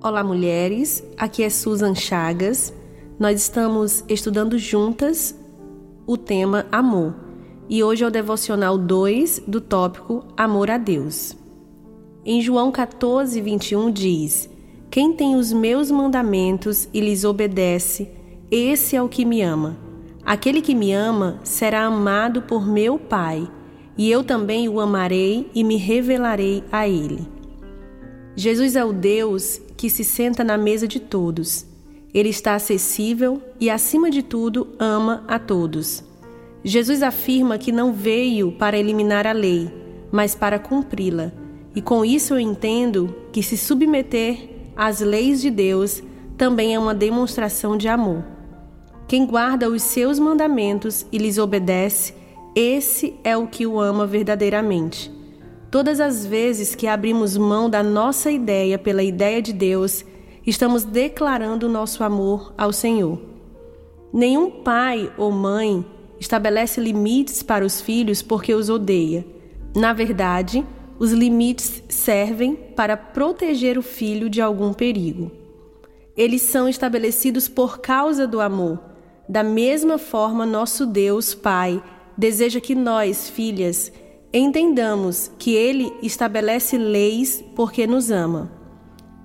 Olá, mulheres. Aqui é Susan Chagas. Nós estamos estudando juntas o tema amor. E hoje é o devocional 2 do tópico Amor a Deus. Em João 14, 21 diz: Quem tem os meus mandamentos e lhes obedece, esse é o que me ama. Aquele que me ama será amado por meu Pai, e eu também o amarei e me revelarei a ele. Jesus é o Deus que se senta na mesa de todos. Ele está acessível e, acima de tudo, ama a todos. Jesus afirma que não veio para eliminar a lei, mas para cumpri-la. E com isso eu entendo que se submeter às leis de Deus também é uma demonstração de amor. Quem guarda os seus mandamentos e lhes obedece, esse é o que o ama verdadeiramente. Todas as vezes que abrimos mão da nossa ideia pela ideia de Deus, estamos declarando nosso amor ao Senhor. Nenhum pai ou mãe estabelece limites para os filhos porque os odeia. Na verdade, os limites servem para proteger o filho de algum perigo. Eles são estabelecidos por causa do amor. Da mesma forma, nosso Deus, Pai, deseja que nós, filhas, entendamos que Ele estabelece leis porque nos ama.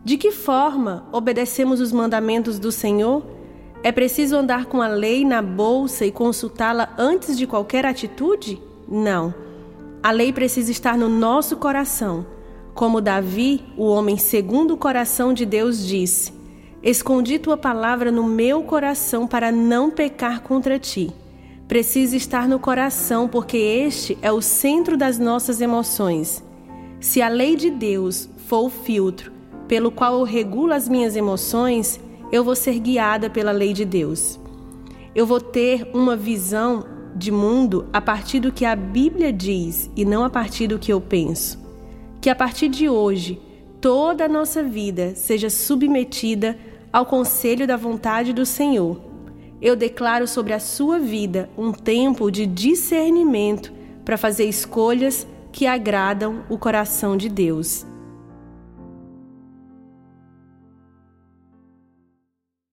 De que forma obedecemos os mandamentos do Senhor? É preciso andar com a lei na bolsa e consultá-la antes de qualquer atitude? Não. A lei precisa estar no nosso coração. Como Davi, o homem segundo o coração de Deus, disse: Escondi tua palavra no meu coração para não pecar contra ti precisa estar no coração, porque este é o centro das nossas emoções. Se a lei de Deus for o filtro pelo qual eu regulo as minhas emoções, eu vou ser guiada pela lei de Deus. Eu vou ter uma visão de mundo a partir do que a Bíblia diz e não a partir do que eu penso. Que a partir de hoje, toda a nossa vida seja submetida ao conselho da vontade do Senhor eu declaro sobre a sua vida um tempo de discernimento para fazer escolhas que agradam o coração de Deus.